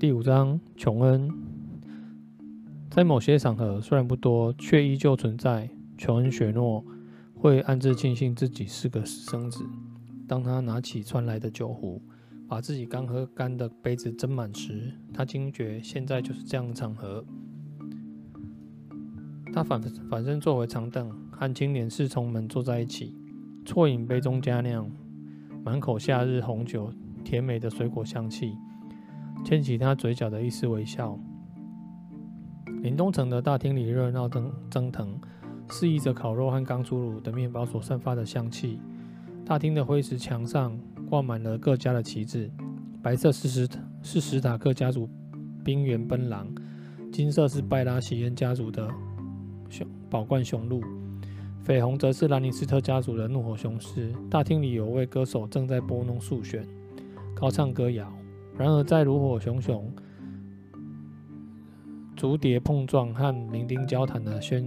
第五章，琼恩。在某些场合，虽然不多，却依旧存在。琼恩·雪诺会暗自庆幸自己是个私生子。当他拿起传来的酒壶，把自己刚喝干的杯子斟满时，他惊觉现在就是这样的场合。他反反身坐回长凳，和青年侍从们坐在一起，啜饮杯中佳酿，满口夏日红酒甜美的水果香气。牵起他嘴角的一丝微笑。林东城的大厅里热闹蒸蒸腾，肆意着烤肉和刚出炉的面包所散发的香气。大厅的灰石墙上挂满了各家的旗帜，白色是史是史塔克家族冰原奔狼，金色是拜拉席恩家族的熊宝冠雄鹿，绯红则是兰尼斯特家族的怒火雄狮。大厅里有位歌手正在拨弄竖弦，高唱歌谣。然而，在炉火熊熊、竹碟碰撞和鸣钉交谈的喧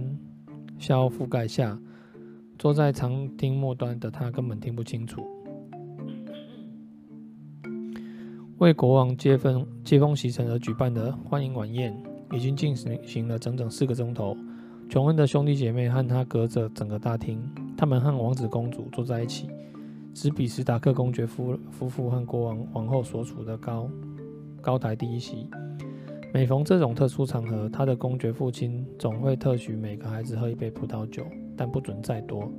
嚣覆盖下，坐在长厅末端的他根本听不清楚。为国王接风接风洗尘而举办的欢迎晚宴已经进行了整整四个钟头。琼恩的兄弟姐妹和他隔着整个大厅，他们和王子公主坐在一起。只比史塔克公爵夫夫妇和国王王后所处的高高台第一席。每逢这种特殊场合，他的公爵父亲总会特许每个孩子喝一杯葡萄酒，但不准再多。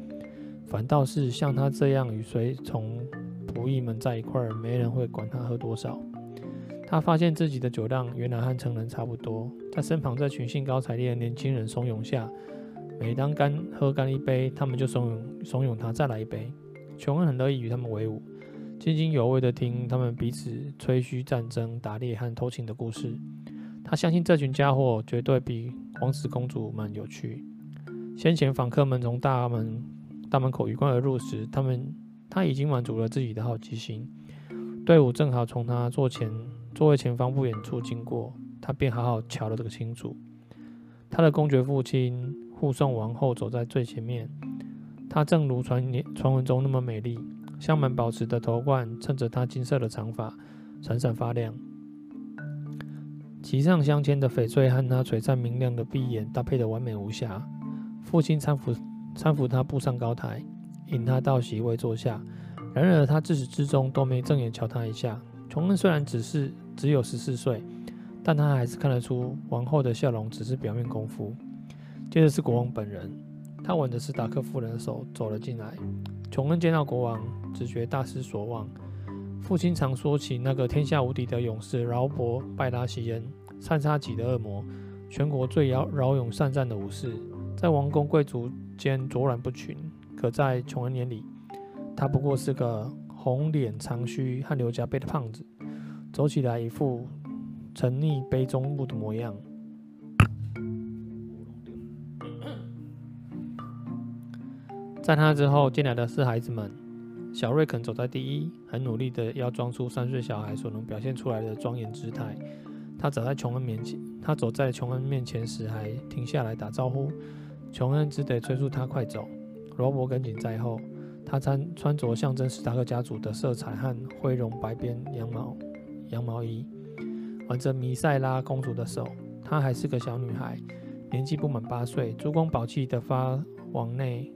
反倒是像他这样与随从仆役们在一块儿，没人会管他喝多少。他发现自己的酒量原来和成人差不多。在身旁这群兴高采烈的年轻人怂恿下，每当干喝干一杯，他们就怂恿怂恿他再来一杯。琼恩很乐意与他们为伍，津津有味地听他们彼此吹嘘战争、打猎和偷情的故事。他相信这群家伙绝对比王子公主们有趣。先前访客们从大门大门口鱼贯而入时，他们他已经满足了自己的好奇心。队伍正好从他座前座位前方不远处经过，他便好好瞧了这个清楚。他的公爵父亲护送王后走在最前面。她正如传传闻中那么美丽，镶满宝石的头冠衬着她金色的长发，闪闪发亮。鳍上镶嵌的翡翠和她璀璨明亮的碧眼搭配的完美无瑕。父亲搀扶搀扶她步上高台，引她到席位坐下。然而，她自始至终都没正眼瞧她一下。琼恩虽然只是只有十四岁，但他还是看得出王后的笑容只是表面功夫。接着是国王本人。他吻着史塔克夫人的手走了进来。琼恩见到国王，只觉大失所望。父亲常说起那个天下无敌的勇士劳勃·拜拉席恩，三叉戟的恶魔，全国最骁骁勇善战的武士，在王公贵族间卓然不群。可在琼恩眼里，他不过是个红脸长须汗流浃背的胖子，走起来一副沉溺杯中物的模样。在他之后进来的是孩子们，小瑞肯走在第一，很努力的要装出三岁小孩所能表现出来的庄严姿态。他走在琼恩面前，他走在琼恩面前时还停下来打招呼，琼恩只得催促他快走。罗伯跟紧在后，他穿穿着象征史塔克家族的色彩和灰绒白边羊毛羊毛衣，挽着米赛拉公主的手。她还是个小女孩，年纪不满八岁，珠光宝气的发网内。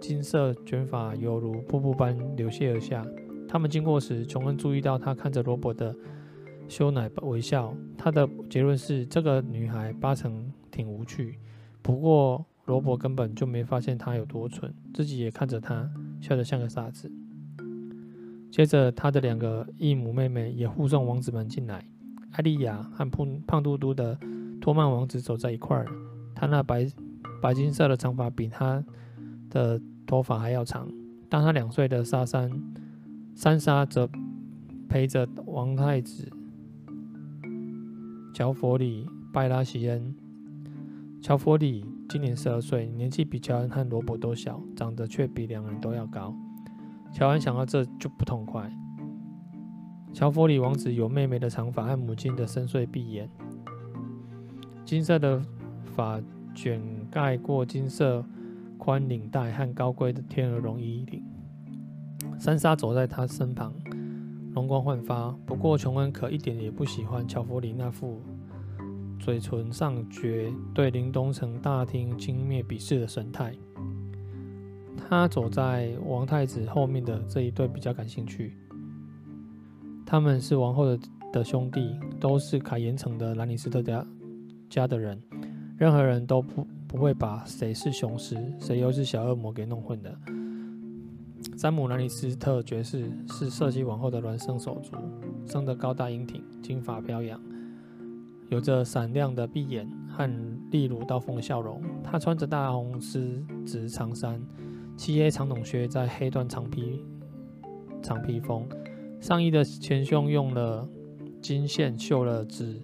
金色卷发犹如瀑布般流泻而下。他们经过时，琼恩注意到他看着罗伯的羞奶微笑。他的结论是：这个女孩八成挺无趣。不过，罗伯根本就没发现她有多蠢，自己也看着她，笑得像个傻子。接着，他的两个异母妹妹也护送王子们进来。艾莉亚和胖胖嘟嘟的托曼王子走在一块儿。他那白白金色的长发比他的。头发还要长。当他两岁的莎珊，珊莎则陪着王太子乔佛里拜拉席恩。乔佛里今年十二岁，年纪比乔恩和罗伯都小，长得却比两人都要高。乔恩想到这就不痛快。乔佛里王子有妹妹的长发和母亲的深邃碧眼，金色的发卷盖过金色。宽领带和高贵的天鹅绒衣领，珊莎走在他身旁，容光焕发。不过，琼恩可一点也不喜欢乔弗里那副嘴唇上撅、对林东城大厅轻蔑鄙视的神态。他走在王太子后面的这一对比较感兴趣。他们是王后的的兄弟，都是凯岩城的兰尼斯特家家的人。任何人都不不会把谁是雄狮，谁又是小恶魔给弄混的。詹姆·兰尼斯特爵士是瑟西王后的孪生手足，生得高大英挺，金发飘扬，有着闪亮的碧眼和利如刀锋的笑容。他穿着大红丝质长衫。漆黑长筒靴，在黑缎长披长披风，上衣的前胸用了金线绣了字。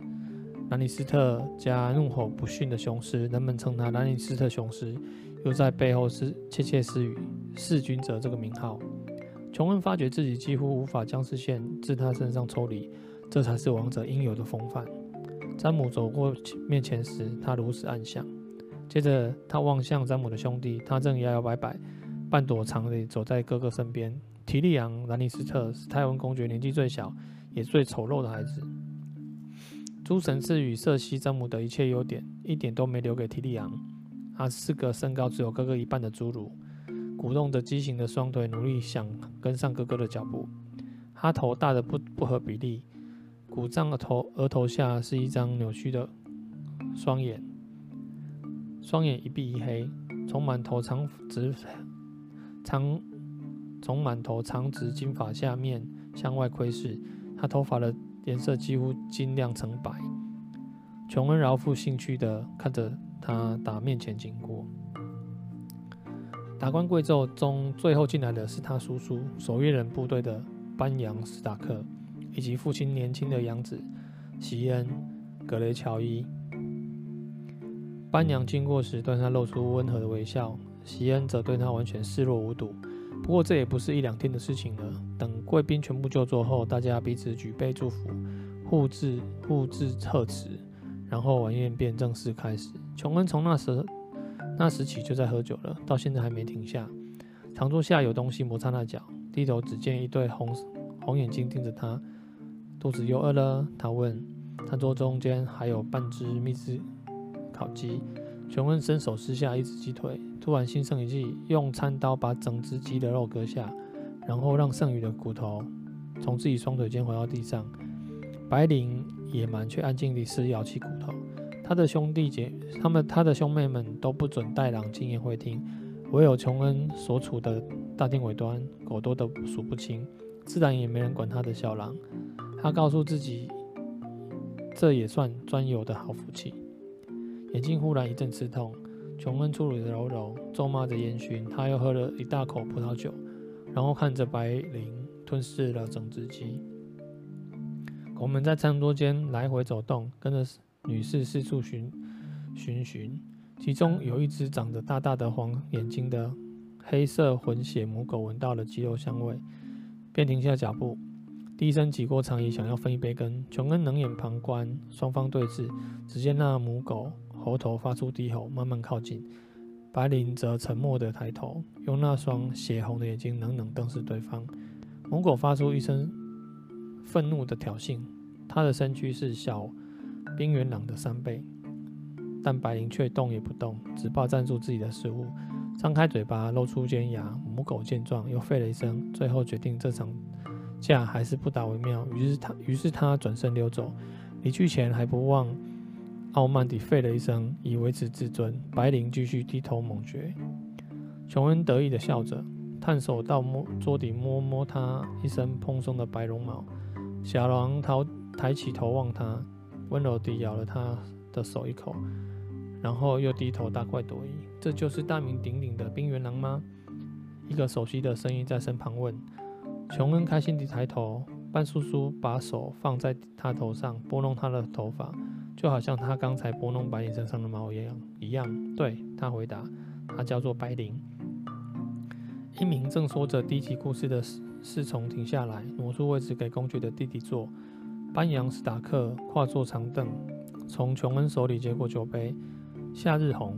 兰尼斯特家怒吼不逊的雄狮，人们称他兰尼斯特雄狮，又在背后是窃窃私语“弑君者”这个名号。琼恩发觉自己几乎无法将视线自他身上抽离，这才是王者应有的风范。詹姆走过面前时，他如此暗想。接着，他望向詹姆的兄弟，他正摇摇摆摆。半躲藏地走在哥哥身边。提利昂·兰尼斯特是泰温公爵年纪最小也最丑陋的孩子。诸神赐予瑟西·詹姆的一切优点，一点都没留给提利昂。他是个身高只有哥哥一半的侏儒，鼓动着畸形的双腿，努力想跟上哥哥的脚步。他头大得不不合比例，鼓胀的头额头下是一张扭曲的双眼，双眼一闭一黑，从满头长直。长从满头长直金发下面向外窥视，他头发的颜色几乎金亮成白。琼恩饶富兴趣的看着他打面前经过。达官贵胄中最后进来的是他叔叔守夜人部队的班扬·史达克，以及父亲年轻的养子席恩·格雷乔伊。班扬经过时对他露出温和的微笑。席恩则对他完全视若无睹。不过这也不是一两天的事情了。等贵宾全部就座后，大家彼此举杯祝福，互致互致贺词，然后晚宴便正式开始。琼恩从那时那时起就在喝酒了，到现在还没停下。长桌下有东西摩擦那脚，低头只见一对红红眼睛盯着他。肚子又饿了？他问。餐桌中间还有半只秘制烤鸡。琼恩伸手撕下一只鸡腿。突然心生一计，用餐刀把整只鸡的肉割下，然后让剩余的骨头从自己双腿间回到地上。白灵野蛮却安静地撕咬起骨头。他的兄弟姐，他们他的兄妹们都不准带狼进宴会厅，唯有琼恩所处的大厅尾端狗多得数不清，自然也没人管他的小狼。他告诉自己，这也算专有的好福气。眼睛忽然一阵刺痛。琼恩粗鲁的揉揉，咒骂着烟熏。他又喝了一大口葡萄酒，然后看着白灵吞噬了整只鸡。狗们在餐桌间来回走动，跟着女士四处寻寻寻。其中有一只长着大大的黄眼睛的黑色混血母狗，闻到了鸡肉香味，便停下脚步，低声挤过长椅，想要分一杯羹。琼恩冷眼旁观，双方对峙。只见那母狗。喉头发出低吼，慢慢靠近。白灵则沉默地抬头，用那双血红的眼睛冷冷瞪视对方。母狗发出一声愤怒的挑衅，它的身躯是小冰原狼的三倍，但白灵却动也不动，只霸占住自己的食物，张开嘴巴露出尖牙。母狗见状，又吠了一声，最后决定这场架还是不打为妙。于是他，于是他转身溜走，离去前还不忘。傲慢地吠了一声，以维持自尊。白灵继续低头猛嚼。琼恩得意地笑着，探手到摸桌底摸摸他一身蓬松的白绒毛。小狼抬抬起头望他，温柔地咬了他的手一口，然后又低头大快朵颐。这就是大名鼎鼎的冰原狼吗？一个熟悉的声音在身旁问。琼恩开心地抬头，班叔叔把手放在他头上，拨弄他的头发。就好像他刚才拨弄白灵身上的毛一样，一样。对，他回答，他叫做白灵。一名正说着低级故事的侍从停下来，挪出位置给公爵的弟弟坐。班扬史达克跨坐长凳，从琼恩手里接过酒杯。夏日红，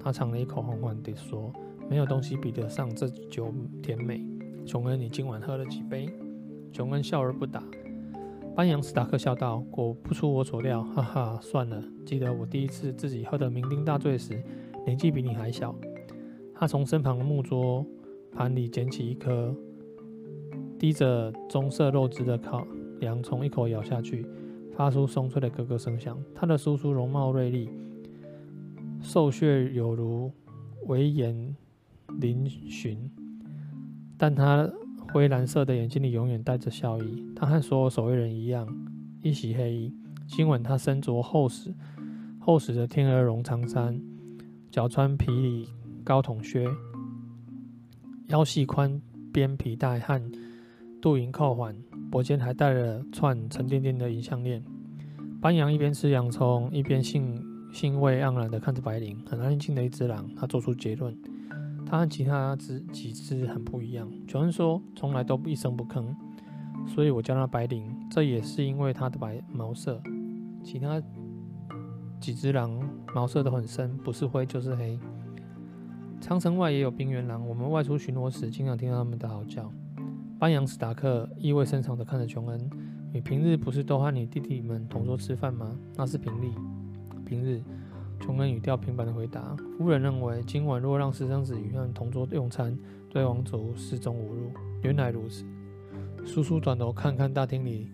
他尝了一口，缓缓地说：“没有东西比得上这酒甜美。”琼恩，你今晚喝了几杯？琼恩笑而不答。班扬斯达克笑道：“果不出我所料，哈哈，算了。记得我第一次自己喝得酩酊大醉时，年纪比你还小。”他从身旁的木桌盘里捡起一颗滴着棕色肉汁的烤洋葱，一口咬下去，发出松脆的咯咯声响。他的叔叔容貌锐利，瘦削有如威严嶙峋，但他灰蓝色的眼睛里永远带着笑意。他和所有守卫人一样，一袭黑衣。今晚他身着厚实厚实的天鹅绒长衫，脚穿皮里高筒靴，腰系宽边皮带和镀银扣环，脖间还戴了串沉甸甸的银项链。班扬一边吃洋葱，一边兴兴味盎然地看着白灵，很安静的一只狼。他做出结论。他和其他只几只很不一样。琼恩说：“从来都一声不吭，所以我叫他白灵。这也是因为他的白毛色。其他几只狼毛色都很深，不是灰就是黑。长城外也有冰原狼，我们外出巡逻时经常听到他们的嚎叫。”班扬史达克意味深长地看着琼恩：“你平日不是都和你弟弟们同桌吃饭吗？那是平日，平日。”琼恩语调平板的回答：“夫人认为，今晚若让私生子与他同桌用餐，对王族视种侮辱。原来如此。”叔叔转头看看大厅里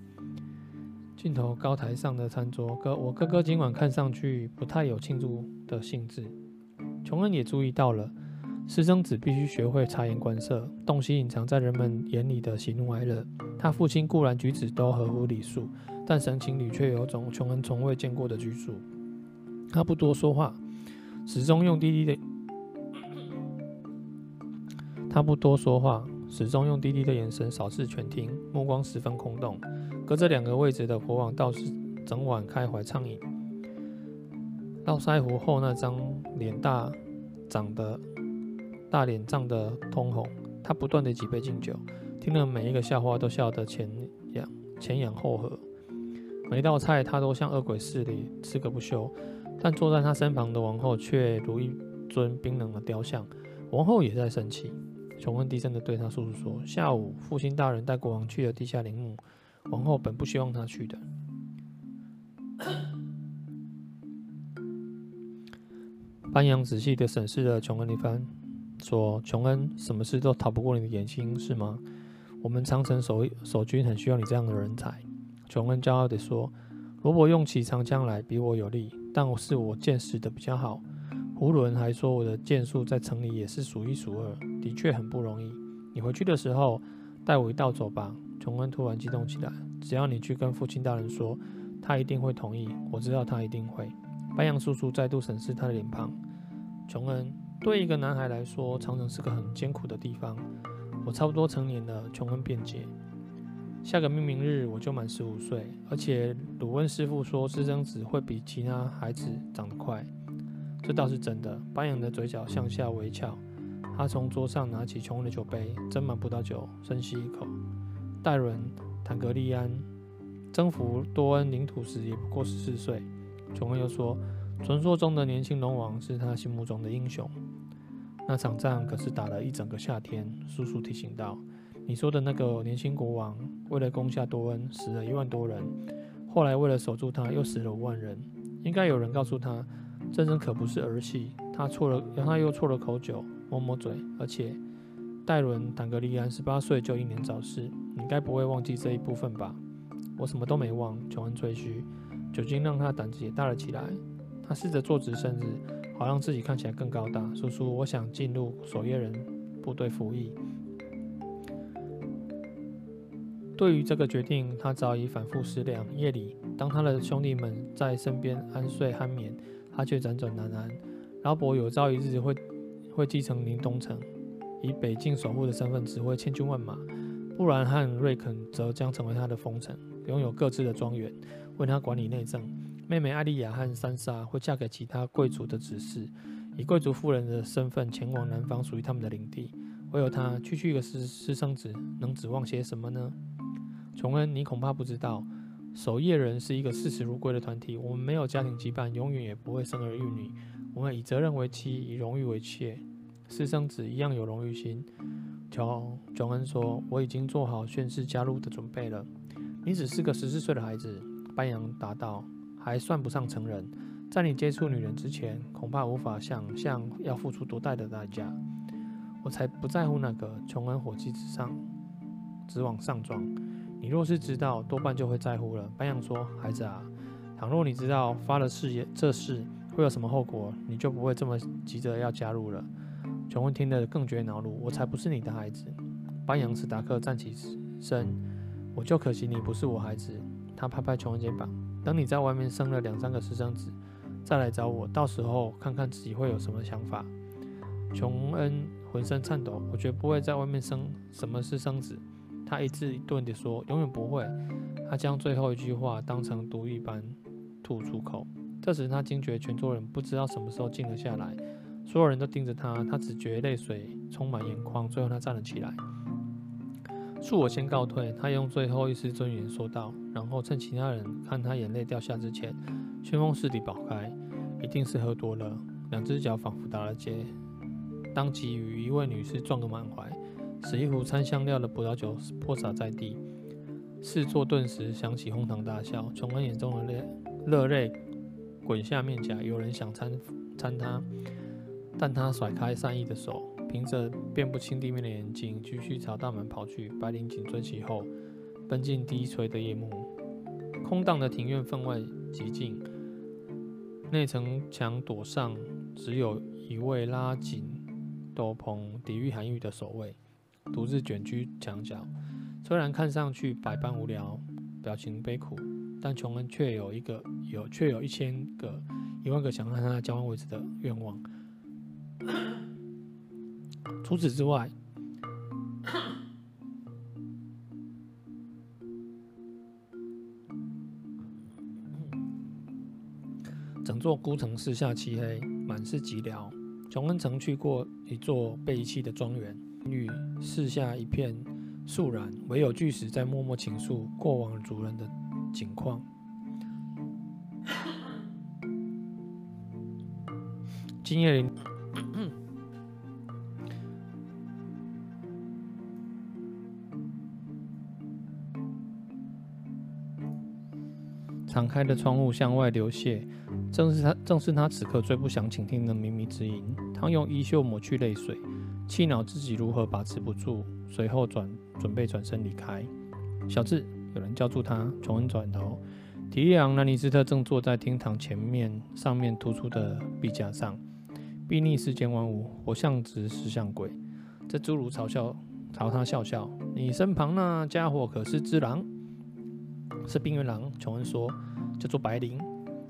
尽头高台上的餐桌，哥，我哥哥今晚看上去不太有庆祝的兴致。琼恩也注意到了，私生子必须学会察言观色，洞悉隐藏在人们眼里的喜怒哀乐。他父亲固然举止都合乎礼数，但神情里却有种琼恩从未见过的拘束。他不多说话，始终用低低的。他不多说话，始终用低低的眼神扫视全厅，目光十分空洞。隔着两个位置的国王倒是整晚开怀畅饮。络腮胡后那张脸大长得大脸涨得通红。他不断的几杯敬酒，听了每一个笑话都笑得前仰前仰后合。每一道菜他都像饿鬼似的吃个不休。但坐在他身旁的王后却如一尊冰冷的雕像。王后也在生气。琼恩低声的对他叔叔说：“下午父亲大人带国王去了地下陵墓，王后本不希望他去的。”班扬仔细地审视了琼恩一番，说：“琼恩，什么事都逃不过你的眼睛，是吗？我们长城守守军很需要你这样的人才。”琼恩骄傲地说：“罗伯用起长枪来比我有力。”但我是我见识的比较好。胡伦还说我的剑术在城里也是数一数二，的确很不容易。你回去的时候带我一道走吧。琼恩突然激动起来。只要你去跟父亲大人说，他一定会同意。我知道他一定会。班扬叔叔再度审视他的脸庞。琼恩，对一个男孩来说，长城是个很艰苦的地方。我差不多成年了。琼恩辩解。下个命名日我就满十五岁，而且鲁温师傅说私生子会比其他孩子长得快，这倒是真的。班扬的嘴角向下微翘，他从桌上拿起琼恩的酒杯，斟满葡萄酒，深吸一口。戴伦·坦格利安征服多恩领土时也不过十四岁。琼恩又说，传说中的年轻龙王是他心目中的英雄。那场仗可是打了一整个夏天，叔叔提醒道。你说的那个年轻国王，为了攻下多恩，死了一万多人；后来为了守住他，又死了五万人。应该有人告诉他，战争可不是儿戏。他错了，他又错了口酒，抹抹嘴。而且，戴伦·坦格利安十八岁就英年早逝，你该不会忘记这一部分吧？我什么都没忘。琼恩吹嘘，酒精让他胆子也大了起来。他试着坐直身子，好让自己看起来更高大。叔叔，我想进入守夜人部队服役。对于这个决定，他早已反复思量。夜里，当他的兄弟们在身边安睡酣眠，他却辗转难安。劳勃有朝一日会会继承宁东城，以北境守护的身份指挥千军万马；布兰和瑞肯则将成为他的封臣，拥有各自的庄园，为他管理内政。妹妹艾莉亚和珊莎会嫁给其他贵族的子嗣，以贵族夫人的身份前往南方属于他们的领地。唯有他区区一个私私生子，能指望些什么呢？琼恩，你恐怕不知道，守夜人是一个视死如归的团体。我们没有家庭羁绊，永远也不会生儿育女。我们以责任为妻，以荣誉为妾。私生子一样有荣誉心。乔琼恩说：“我已经做好宣誓加入的准备了。”你只是个十四岁的孩子，班扬答道，还算不上成人。在你接触女人之前，恐怕无法想象要付出多大的代价。我才不在乎那个。琼恩火气直上，直往上撞。你若是知道，多半就会在乎了。班扬说：“孩子啊，倘若你知道发了誓言这事会有什么后果，你就不会这么急着要加入了。”琼恩听得更觉恼怒。我才不是你的孩子。班扬史达克站起身，我就可惜你不是我孩子。他拍拍琼恩肩膀，等你在外面生了两三个私生子。再来找我，到时候看看自己会有什么想法。琼恩浑身颤抖，我绝不会在外面生什么私生子。他一字一顿地说：“永远不会。”他将最后一句话当成毒一般吐出口。这时他惊觉全桌人不知道什么时候静了下来，所有人都盯着他，他只觉泪水充满眼眶。最后他站了起来，恕我先告退。他用最后一丝尊严说道，然后趁其他人看他眼泪掉下之前。旋风似的跑开，一定是喝多了，两只脚仿佛打了结，当即与一位女士撞个满怀，使一壶掺香料的葡萄酒泼洒在地，四座顿时响起哄堂大笑。琼恩眼中的泪热泪滚下面颊，有人想搀搀他，但他甩开善意的手，凭着辨不清地面的眼睛，继续朝大门跑去。白灵紧追其后，奔进低垂的夜幕，空荡的庭院分外寂静。内城墙垛上只有一位拉紧斗篷抵御寒雨的守卫，独自卷居墙角。虽然看上去百般无聊，表情悲苦，但琼恩却有一个有却有一千个一万个想和他交换位置的愿望。除此之外。整座孤城四下漆黑，满是寂寥。琼恩曾去过一座被遗弃的庄园，与四下一片肃然，唯有巨石在默默倾诉过往主人的景况。今夜里。敞开的窗户向外流泻，正是他，正是他此刻最不想倾听的秘密之音。他用衣袖抹去泪水，气恼自己如何把持不住，随后转准备转身离开。小智，有人叫住他。琼恩转头，提利昂·兰尼斯特正坐在厅堂前面上面突出的壁架上，睥睨世间万物，活像只石像鬼。这侏儒嘲笑，朝他笑笑：“你身旁那家伙可是只狼？”是冰原狼，琼恩说，叫做白灵。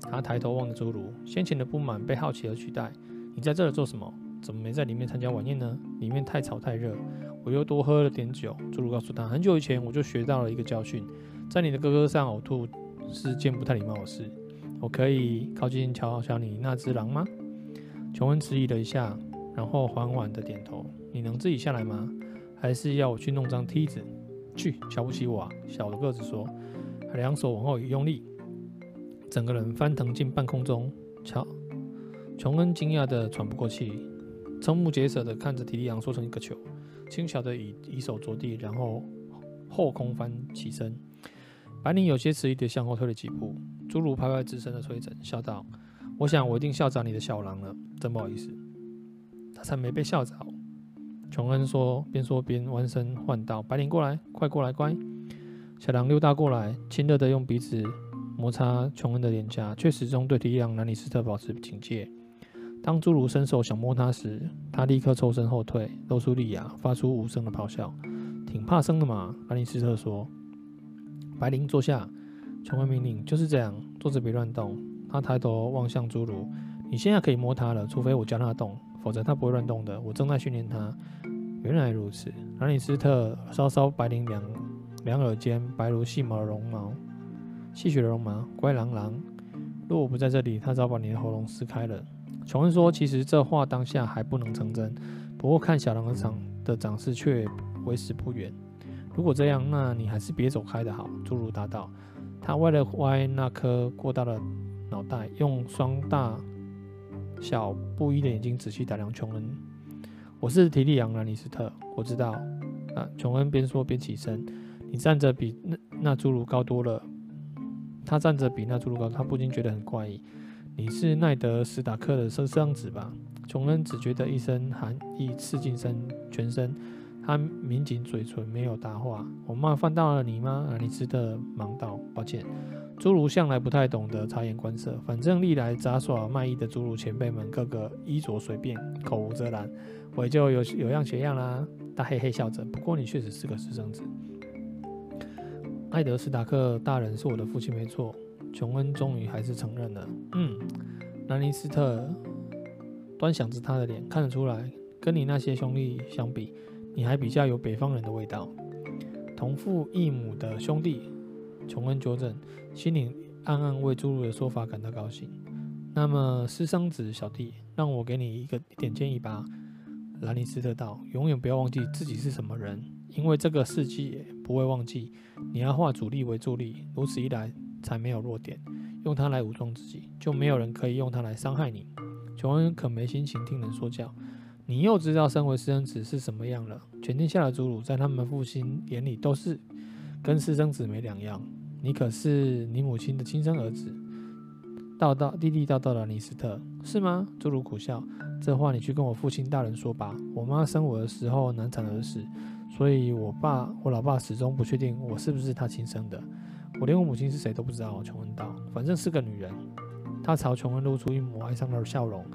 他抬头望着侏儒，先前的不满被好奇而取代。你在这儿做什么？怎么没在里面参加晚宴呢？里面太吵太热，我又多喝了点酒。侏儒告诉他，很久以前我就学到了一个教训，在你的哥哥上呕吐是件不太礼貌的事。我可以靠近瞧瞧你那只狼吗？琼恩迟疑了一下，然后缓缓的点头。你能自己下来吗？还是要我去弄张梯子？去，瞧不起我啊？小的个子说。两手往后一用力，整个人翻腾进半空中。瞧，琼恩惊讶得喘不过气，瞠目结舌地看着提利昂缩成一个球，轻巧地以以手着地，然后后空翻起身。白灵有些迟疑地向后退了几步。侏儒拍拍自身的吹枕，笑道：“我想我一定吓着你的小狼了，真不好意思。”他才没被吓着。琼恩说，边说边弯身唤道：“白灵，过来，快过来，乖。”小狼溜达过来，亲热地用鼻子摩擦琼恩的脸颊，却始终对提利昂·兰尼斯特保持警戒。当侏儒伸手想摸它时，他立刻抽身后退，露出利牙，发出无声的咆哮。挺怕生的嘛，兰尼斯特说。白灵坐下，琼恩命令：“就是这样，坐着别乱动。”他抬头望向侏儒：“你现在可以摸它了，除非我教它动，否则它不会乱动的。我正在训练它。”原来如此，兰尼斯特稍稍白灵两。两耳间白如细毛的绒毛，细雪的绒毛。乖狼狼，若我不在这里，他早把你的喉咙撕开了。琼恩说：“其实这话当下还不能成真，不过看小狼的长的长势却为时不远。如果这样，那你还是别走开的好。”侏儒答道。他歪了歪那颗过大的脑袋，用双大小不一的眼睛仔细打量琼恩。我是提利昂·兰尼斯特，我知道。啊，琼恩边说边起身。你站着比那那侏儒高多了。他站着比那侏儒高，他不禁觉得很怪异。你是奈德·史塔克的私生子吧？琼恩只觉得一身寒意刺进身全身，他抿紧嘴唇，没有答话。我冒犯到了你吗？兰尼斯特忙道：“抱歉。”侏儒向来不太懂得察言观色，反正历来杂耍卖艺的侏儒前辈们，个个衣着随便，口无遮拦，我也就有有样学样啦。他嘿嘿笑着。不过你确实是个私生子。艾德·史塔克大人是我的父亲，没错。琼恩终于还是承认了。嗯，兰尼斯特端详着他的脸，看得出来，跟你那些兄弟相比，你还比较有北方人的味道。同父异母的兄弟，琼恩纠正，心里暗暗为侏儒的说法感到高兴。那么私生子小弟，让我给你一个点建议吧。兰尼斯特道：“永远不要忘记自己是什么人，因为这个世纪不会忘记。你要化主力为助力，如此一来才没有弱点，用它来武装自己，就没有人可以用它来伤害你。”琼恩可没心情听人说教。你又知道身为私生子是什么样了。全天下的侏儒在他们父亲眼里都是跟私生子没两样。你可是你母亲的亲生儿子。道道地地道道的尼斯特是吗？侏儒苦笑。这话你去跟我父亲大人说吧。我妈生我的时候难产而死，所以我爸我老爸始终不确定我是不是他亲生的。我连我母亲是谁都不知道。琼恩道，反正是个女人。他朝琼恩露出一抹哀伤的笑容。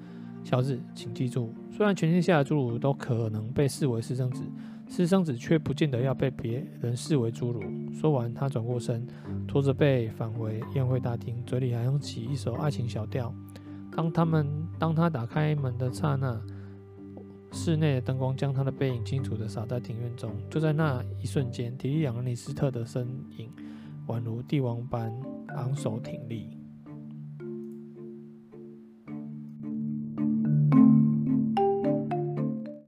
小子，请记住，虽然全天下的侏儒都可能被视为私生子，私生子却不见得要被别人视为侏儒。说完，他转过身，拖着背返回宴会大厅，嘴里还哼起一首爱情小调。当他们当他打开门的刹那，室内的灯光将他的背影清楚地洒在庭院中。就在那一瞬间，提利昂·兰尼斯特的身影宛如帝王般昂首挺立。